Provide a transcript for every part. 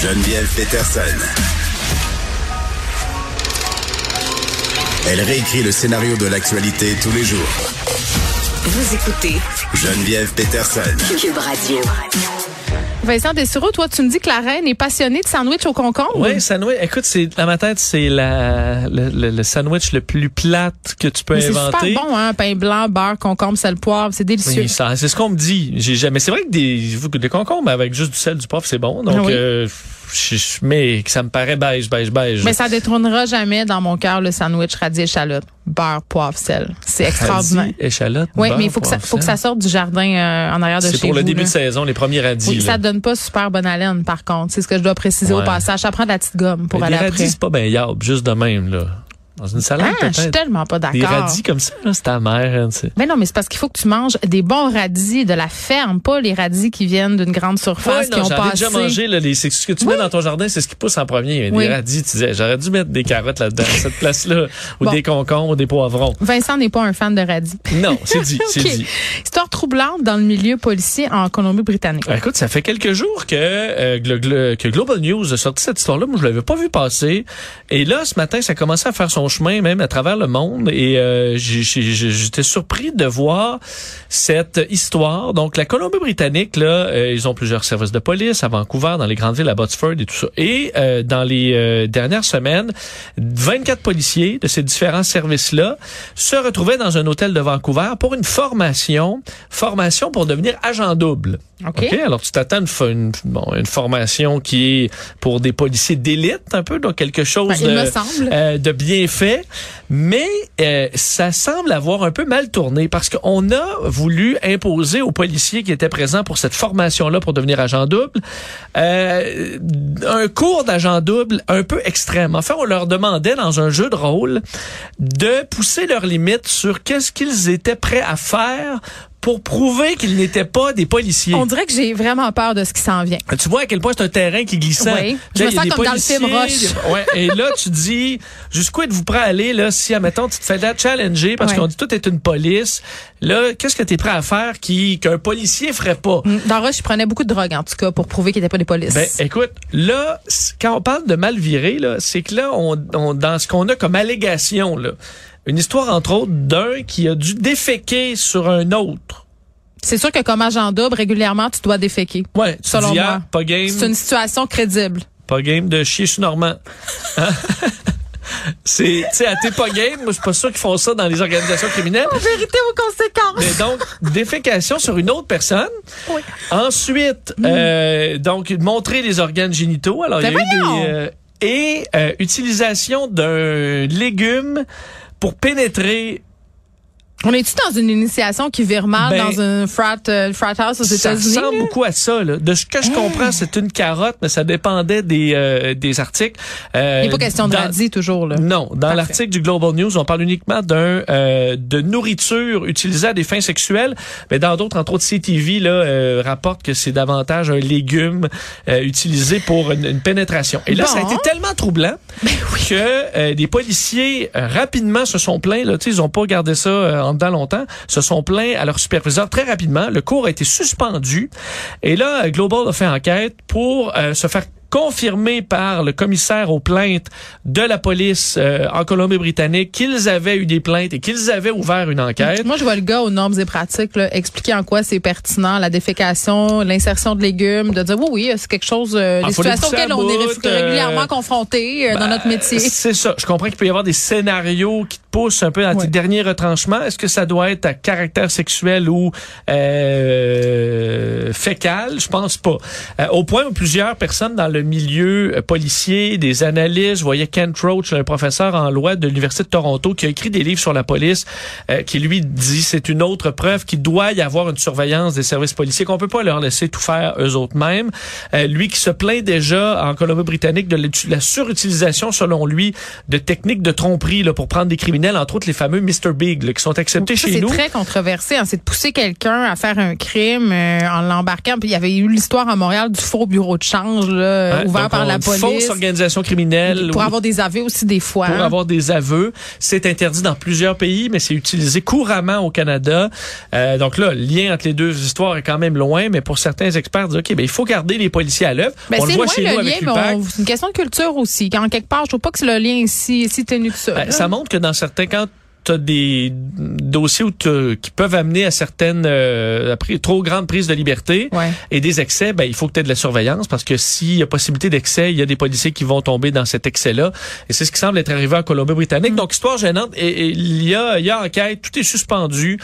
Geneviève Peterson. Elle réécrit le scénario de l'actualité tous les jours. Vous écoutez Geneviève Peterson. Cube Radio. Vincent Dessureau, toi, tu me dis que la reine est passionnée de sandwich au concombre. Oui, sandwich. Écoute, c'est dans ma tête, c'est la le, le- le sandwich le plus plate que tu peux Mais c'est inventer. super bon, hein? Pain blanc, beurre, concombre, sel, poivre, c'est délicieux. Oui, ça, c'est ce qu'on me dit. J'ai jamais. C'est vrai que des, des concombres avec juste du sel, du poivre, c'est bon. Donc, oui. euh, je- je- mais ça me paraît beige, beige, beige. Mais ça détrônera jamais dans mon cœur le sandwich radis échalote. Beurre, poivre, sel. C'est extraordinaire. Échalote. Oui, beurre, mais il faut que ça, faut que ça sorte du jardin euh, en arrière de chez C'est vous. pour le début là. de saison, les premiers radis. Oui, là. ça donne pas super bonne haleine, par contre. C'est ce que je dois préciser au passage. Ça prend de la petite gomme pour Mais aller après. radis, c'est pas bien juste de même, là. Dans une salade, Ah, je suis tellement pas Des d'accord. radis comme ça, c'est ta mère, hein, tu sais. Mais non, mais c'est parce qu'il faut que tu manges des bons radis de la ferme, pas les radis qui viennent d'une grande surface Ouais, qui non, ont j'en ai passé. déjà mangé, là, les, c'est ce que tu mets dans ton jardin, c'est ce qui pousse en premier. Oui. Des radis, tu disais, j'aurais dû mettre des carottes là-dedans, cette place-là, ou Bon. des concombres, ou des poivrons. Vincent n'est pas un fan de radis. Non, c'est dit, c'est dit. Histoire troublante dans le milieu policier en Colombie-Britannique. Ben, écoute, ça fait quelques jours que, euh, que Global News a sorti cette histoire-là. Moi, je l'avais pas vu passer. Et là, ce matin, ça commençait à faire son chemin même à travers le monde. Et euh, j'étais surpris de voir cette histoire. Donc, la Colombie-Britannique, là, euh, ils ont plusieurs services de police à Vancouver, dans les grandes villes, à Botsford et tout ça. Et euh, dans les euh, dernières semaines, 24 policiers de ces différents services-là se retrouvaient dans un hôtel de Vancouver pour une formation, formation pour devenir agent double. OK. OK, alors tu t'attends une, une, bon, une formation qui est pour des policiers d'élite un peu, donc quelque chose Ben, il de, me semble. euh, de bien fait, mais euh, ça semble avoir un peu mal tourné parce qu'on a voulu imposer aux policiers qui étaient présents pour cette formation-là pour devenir agent double euh, un cours d'agent double un peu extrême. En fait, on leur demandait dans un jeu de rôle de pousser leurs limites sur qu'est-ce qu'ils étaient prêts à faire pour prouver qu'ils n'étaient pas des policiers. On dirait que j'ai vraiment peur de ce qui s'en vient. Tu vois à quel point c'est un terrain qui glissant. Oui. Je me sens comme dans le film des- Ouais, et là, tu dis, jusqu'où êtes-vous prêt à aller, là, si, admettons, tu te fais là challenger parce Ouais. qu'on dit tout est une police. Là, qu'est-ce que tu es prêt à faire qui, qu'un policier ferait pas? Dans Rush, je prenais beaucoup de drogue, en tout cas, pour prouver qu'ils n'étaient pas des polices. Ben, écoute, là, quand on parle de mal viré, là, c'est que là, on, on- dans ce qu'on a comme allégation, là, une histoire, entre autres, d'un qui a dû déféquer sur un autre. c'est sûr que comme agent double, régulièrement, tu dois déféquer. Ouais, tu Selon dis, moi. ah, pas game, C'est une situation crédible. pas game de chier sur Normand. Hein? c'est, tu sais, à t'es pas game, moi, je suis pas sûr qu'ils font ça dans les organisations criminelles. Vérité aux conséquences. Mais donc, défécation sur une autre personne. Oui. Ensuite, euh, donc, montrer les organes génitaux. Alors, il y a Ben eu des... euh, et euh, utilisation d'un légume pour pénétrer On est-tu dans une initiation qui vire mal Ben, dans un frat, euh, frat house aux Ça États-Unis? ressemble là? beaucoup à ça. Là. De ce que je comprends, c'est une carotte, mais ça dépendait des, euh, des articles. Euh, Il n'est pas question de dans- radis toujours, là. Non, dans l'article du Global News, on parle uniquement d'un euh, de nourriture utilisée à des fins sexuelles, mais dans d'autres, entre autres CTV, là, euh, rapporte que c'est davantage un légume euh, utilisé pour une, une pénétration. Et là, Bon. Ben ça a été tellement troublant que euh, des policiers rapidement se sont plaints. Là, Tu sais, ils ont pas gardé ça en dedans longtemps. Se sont plaints à leur superviseur très rapidement. Le cours a été suspendu. Et là, Global a fait enquête pour euh, se faire confirmé par le commissaire aux plaintes de la police euh, en Colombie-Britannique qu'ils avaient eu des plaintes et qu'ils avaient ouvert une enquête. Moi, je vois le gars aux normes et pratiques là, expliquer en quoi c'est pertinent, la défécation, l'insertion de légumes, de dire oui, oui, c'est quelque chose, euh, Ah, des situations auxquelles on est régulièrement euh, confrontés euh, dans Ben, notre métier. C'est ça. Je comprends qu'il peut y avoir des scénarios qui te poussent un peu dans tes Ouais. derniers retranchements. Est-ce que ça doit être à caractère sexuel ou euh, fécal? Je pense pas. Euh, au point où plusieurs personnes dans le milieu euh, policier, des analystes, je voyais Kent Roach, un professeur en loi de l'Université de Toronto, qui a écrit des livres sur la police, euh, qui lui dit c'est une autre preuve qu'il doit y avoir une surveillance des services policiers, qu'on peut pas leur laisser tout faire eux autres mêmes. Lui qui se plaint déjà en Colombie-Britannique de la surutilisation, selon lui, de techniques de tromperie là, pour prendre des criminels, entre autres les fameux Mr. Big, là, qui sont acceptés Ça, chez c'est nous. très controversé. hein. C'est de pousser quelqu'un à faire un crime euh, en l'embarquant. Puis il y avait eu l'histoire à Montréal du faux bureau de change là, Hein, ouvert par la police. Fausse organisation criminelle. Pour ou- avoir des aveux aussi des fois. pour hein. avoir des aveux. C'est interdit dans plusieurs pays, mais c'est utilisé couramment au Canada. Euh, donc là, le lien entre les deux histoires est quand même loin, mais pour certains experts, disent, OK, ben, il faut garder les policiers à l'œuvre. Ben, on le c'est voit loin chez le nous lien, avec c'est une question de culture aussi. Quand quelque part, je trouve pas que c'est le lien ici si ténu que ça. Ben, ça montre que dans certains cas, tu as des dossiers où qui peuvent amener à certaines euh, à trop grandes prises de liberté Ouais. et des excès, ben, il faut que tu aies de la surveillance parce que s'il y a possibilité d'excès, il y a des policiers qui vont tomber dans cet excès-là. Et c'est ce qui semble être arrivé en Colombie-Britannique. Donc, histoire gênante. Et, et il, y a, il y a enquête, tout est suspendu.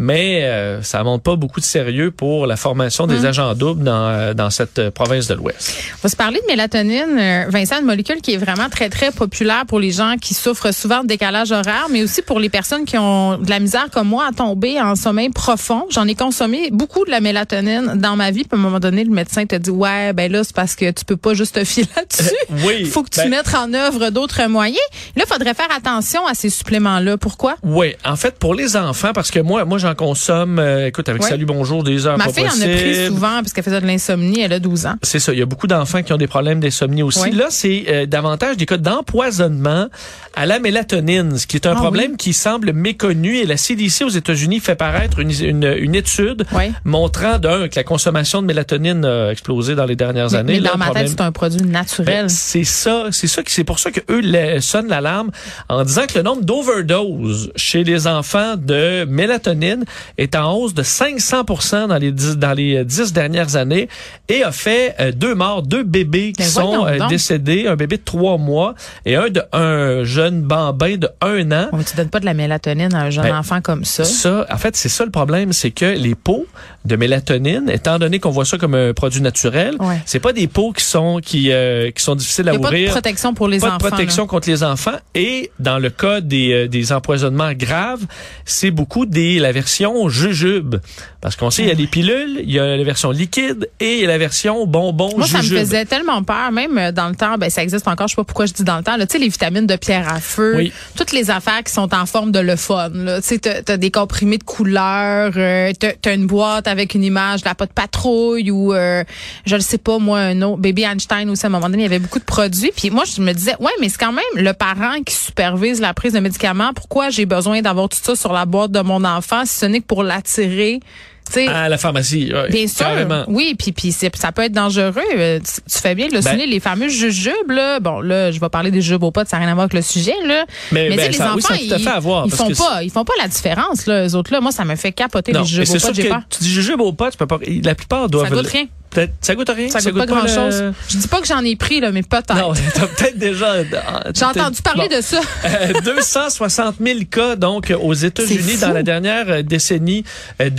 Mais euh, ça montre pas beaucoup de sérieux pour la formation des agents doubles dans, euh, dans cette euh, province de l'Ouest. On va se parler de mélatonine. Euh, Vincent, une molécule qui est vraiment très, très populaire pour les gens qui souffrent souvent de décalage horaire, mais aussi pour les personnes qui ont de la misère comme moi à tomber en sommeil profond. J'en ai consommé beaucoup de la mélatonine dans ma vie. Puis à un moment donné, le médecin te dit, ouais, ben là, c'est parce que tu peux pas juste te filer là-dessus. Oui. Il faut que tu ben- mettes en œuvre d'autres moyens. Là, il faudrait faire attention à ces suppléments-là. Pourquoi? Oui, en fait, pour les enfants, parce que moi, moi, j'en consomme, euh, écoute, avec. Salut Bonjour, des heures Ma pas fille en a pris souvent parce qu'elle faisait de l'insomnie. Elle a 12 ans. C'est ça. Il y a beaucoup d'enfants qui ont des problèmes d'insomnie aussi. Oui. Là, c'est euh, davantage des cas d'empoisonnement à la mélatonine, ce qui est un Ah problème qui semble méconnu. Et la CDC aux États-Unis fait paraître une, une, une étude montrant d'un que la consommation de mélatonine a explosé dans les dernières Mais, années. mais Là, dans le ma problème- tête, c'est un produit naturel. ben, c'est ça, c'est ça qui c'est pour ça que eux le- sonnent l'alarme en disant que le nombre d'overdoses chez les enfants de mélatonine est en hausse de 500% dans les dix, dans les euh, dix dernières années et a fait euh, deux morts, deux bébés qui Mais sont euh, décédés, un bébé de trois mois et un de un jeune bambin de un an. Mais tu donnes pas de la mélatonine à un jeune Ben, enfant comme ça. Ça, en fait, c'est ça le problème, c'est que les pots de mélatonine, étant donné qu'on voit ça comme un produit naturel, Ouais. c'est pas des pots qui sont qui euh, qui sont difficiles à a pas de ouvrir protection pour les pas enfants. de protection contre les enfants. Et dans le cas des, des empoisonnements graves, c'est beaucoup des la version jujube. Parce qu'on sait, il y a des pilules, il y a la version liquide et il y a la version bonbon Moi, ça me jujube. faisait tellement peur, même euh, dans le temps, ben ça existe encore, je sais pas pourquoi je dis dans le temps, là, tu sais, les vitamines de pierre à feu, Oui. toutes les affaires qui sont en forme de le fun, là, tu sais, t'as t'as des comprimés de couleurs, euh, t'as t'as une boîte avec une image de la pote patrouille ou, euh, je ne sais pas, moi, un autre, Baby Einstein aussi, à un moment donné, il y avait beaucoup de produits, puis moi, je me disais, ouais, mais c'est quand même le parent qui supervise la prise de médicaments, pourquoi j'ai besoin d'avoir tout ça sur la boîte de mon enfant? Si ce n'est que pour l'attirer, tu sais, À la pharmacie, ouais, Bien sûr. carrément. Oui, puis puis ça peut être dangereux. Euh, Tu, tu fais bien de le Ben- souligner, les fameux jujubes là. Bon là, je vais parler des jujubes au pot, ça n'a rien à voir avec le sujet là. Mais, tu ben, les ça- oui, enfants, ça à ils, fait à voir, ils parce font que pas, ils font pas la différence là. Les autres là, moi ça me fait capoter Non, les mais jujubes c'est au sûr pot. J'ai que peur. tu dis jujube au pot, tu peux pas. La plupart doivent. Ça goûte rien. Peut-être, ça goûte rien? Ça goûte pas grand le- chose. Je dis pas que j'en ai pris là, mais peut-être. Non, t'as peut-être déjà. J'ai entendu parler de ça. Euh, 260 000 cas donc aux États-Unis dans la dernière euh, décennie euh,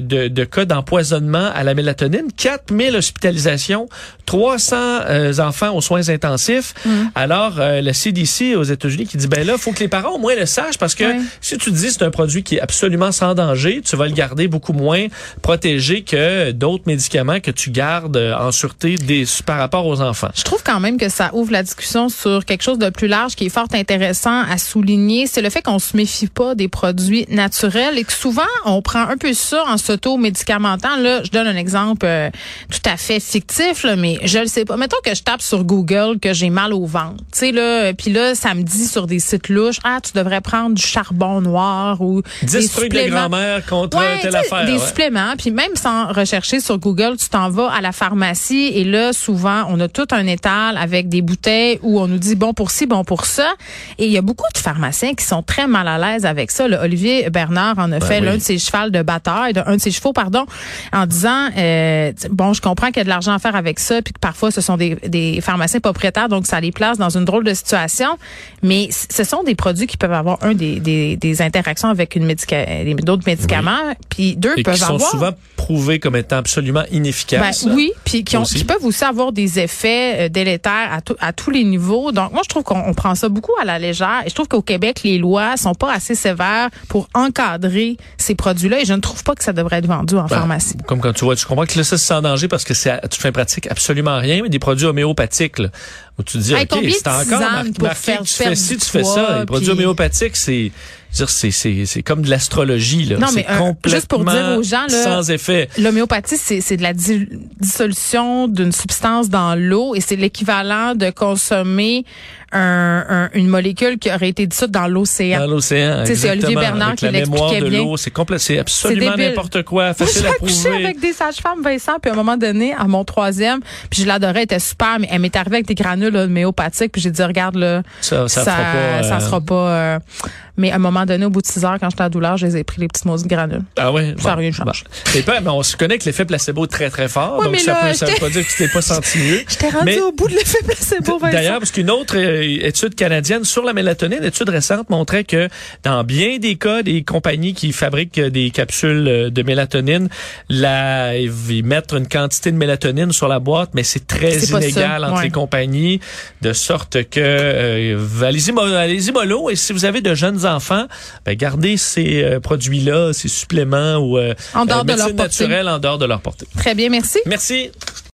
de, de, de cas d'empoisonnement à la mélatonine, 4 000 hospitalisations, 300 euh, enfants aux soins intensifs. Mm. Alors euh, le CDC aux États-Unis qui dit ben là faut que les parents au moins le sachent parce que si tu dis c'est un produit qui est absolument sans danger, tu vas le garder beaucoup moins protégé que d'autres médicaments que tu gardes euh, en sûreté des, par rapport aux enfants? Je trouve quand même que ça ouvre la discussion sur quelque chose de plus large qui est fort intéressant à souligner. C'est le fait qu'on se méfie pas des produits naturels et que souvent on prend un peu ça en s'auto-médicamentant. Là, je donne un exemple euh, tout à fait fictif, là, mais je le sais pas. Mettons que je tape sur Google que j'ai mal au ventre. Tu sais là, puis là ça me dit sur des sites louches, ah tu devrais prendre du charbon noir ou 10 des trucs de suppléments. grand-mère contre Ouais, telle affaire. des ouais. suppléments, puis même sans rechercher sur Google, tu t'en s'en va à la pharmacie et là, souvent, on a tout un étal avec des bouteilles où on nous dit bon pour ci, bon pour ça. Et il y a beaucoup de pharmaciens qui sont très mal à l'aise avec ça. Là, Olivier Bernard en a fait oui. l'un de ses chevals de bataille, de- un de ses chevaux, pardon, en disant euh, bon, je comprends qu'il y a de l'argent à faire avec ça, puis que parfois ce sont des, des pharmaciens propriétaires, donc ça les place dans une drôle de situation. Mais ce sont des produits qui peuvent avoir un des, des, des interactions avec une médica d'autres médicaments, puis deux Et peuvent qui sont avoir souvent prouvés comme étant absolument ben, oui, puis qui, ont- qui peuvent aussi avoir des effets euh, délétères à, tout- à tous les niveaux. Donc, moi, je trouve qu'on on prend ça beaucoup à la légère. Et je trouve qu'au Québec, les lois sont pas assez sévères pour encadrer ces produits-là. Et je ne trouve pas que ça devrait être vendu en Ben, pharmacie. Comme quand tu vois, tu comprends que là, ça, c'est sans danger parce que c'est toute fin pratique absolument rien, mais des produits homéopathiques, là, où tu te dis, Hey, OK, c'est encore pour marqué faire tu fais ci, tu fais ça. Les produits puis- homéopathiques, c'est, dire, c'est, c'est, c'est comme de l'astrologie, là. Non, mais, euh, complètement juste pour dire aux gens, là, sans effet. L'homéopathie, c'est c'est de la di- dissolution d'une substance dans l'eau et c'est l'équivalent de consommer un- un- une molécule qui aurait été dissoute dans l'océan. Dans l'océan. C'est Olivier Bernard avec qui de l'expliquait bien. l'eau. C'est complet, c'est absolument n'importe quoi. Facile à prouver. avec des sages-femmes, Vincent, puis à un moment donné, à mon troisième, puis je l'adorais, elle était super, mais elle m'est arrivée avec des granules homéopathiques, puis j'ai dit, regarde, là, Ça, ça, ça, fera pas. ça euh, sera pas... euh, mais à un moment donné, au bout de six heures, quand j'étais à douleur, je les ai pris, les petites maudites granules. Ah ouais? Ça a rien changé. Et pas, mais on se connaît que l'effet placebo est très très fort. Ouais, donc ça, là, peut, ça veut pas dire que tu t'es pas senti mieux. J'étais rendue Mais- au bout de l'effet placebo, Vincent. D'ailleurs, parce qu'une autre euh, étude canadienne sur la mélatonine, étude récente montrait que dans bien des cas, des compagnies qui fabriquent euh, des capsules euh, de mélatonine, la, ils mettent une quantité de mélatonine sur la boîte, mais c'est très inégal entre ouais. les compagnies, de sorte que euh, allez-y allez-y mollo. Et si vous avez de jeunes enfants, ben, gardez ces euh, produits-là, ces suppléments ou euh, En dehors de leur portée. naturelle en dehors de leur portée. Très bien, merci. Merci.